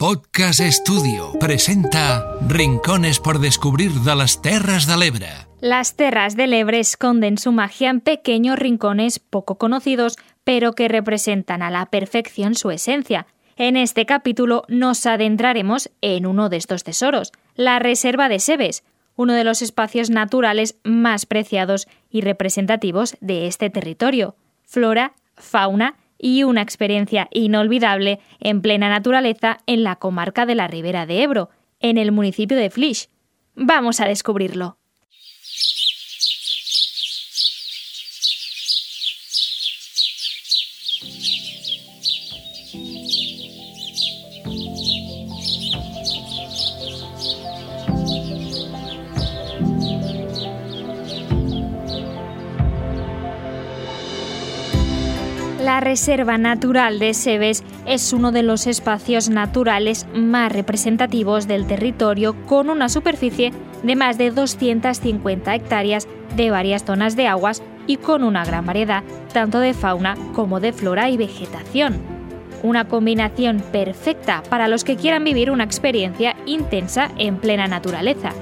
Podcast Estudio presenta Rincones por descubrir de las Terras de l'Ebre. Las Terras del Ebre esconden su magia en pequeños rincones poco conocidos, pero que representan a la perfección su esencia. En este capítulo nos adentraremos en uno de estos tesoros, la Reserva de Sebes, uno de los espacios naturales más preciados y representativos de este territorio. Flora, fauna y una experiencia inolvidable en plena naturaleza en la comarca de la Ribera de Ebro, en el municipio de Flix. Vamos a descubrirlo. La Reserva Natural de Sebes es uno de los espacios naturales más representativos del territorio con una superficie de más de 250 hectáreas de varias zonas de aguas y con una gran variedad tanto de fauna como de flora y vegetación. Una combinación perfecta para los que quieran vivir una experiencia intensa en plena naturaleza.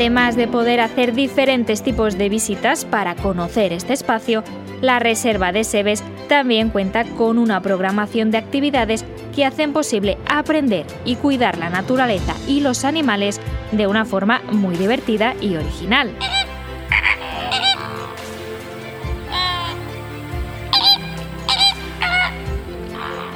Además de poder hacer diferentes tipos de visitas para conocer este espacio, la Reserva de Sebes también cuenta con una programación de actividades que hacen posible aprender y cuidar la naturaleza y los animales de una forma muy divertida y original.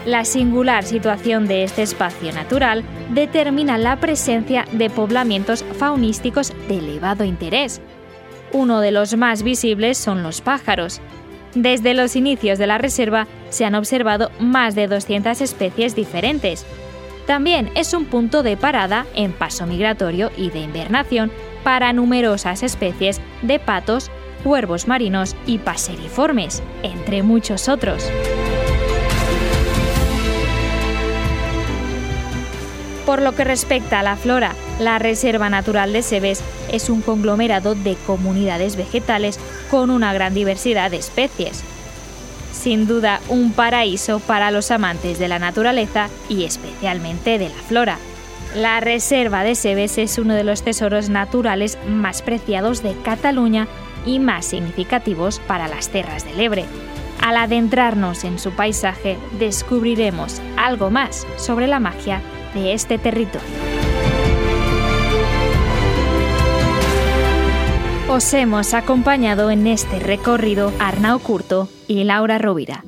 La singular situación de este espacio natural determina la presencia de poblamientos faunísticos de elevado interés. Uno de los más visibles son los pájaros. Desde los inicios de la reserva se han observado más de 200 especies diferentes. También es un punto de parada en paso migratorio y de invernación para numerosas especies de patos, cuervos marinos y paseriformes, entre muchos otros. Por lo que respecta a la flora, la Reserva Natural de Sebes es un conglomerado de comunidades vegetales con una gran diversidad de especies. Sin duda, un paraíso para los amantes de la naturaleza y especialmente de la flora. La Reserva de Sebes es uno de los tesoros naturales más preciados de Cataluña y más significativos para las tierras del Ebre. Al adentrarnos en su paisaje, descubriremos algo más sobre la magia de este territorio. Os hemos acompañado en este recorrido Arnau Curto y Laura Rovira.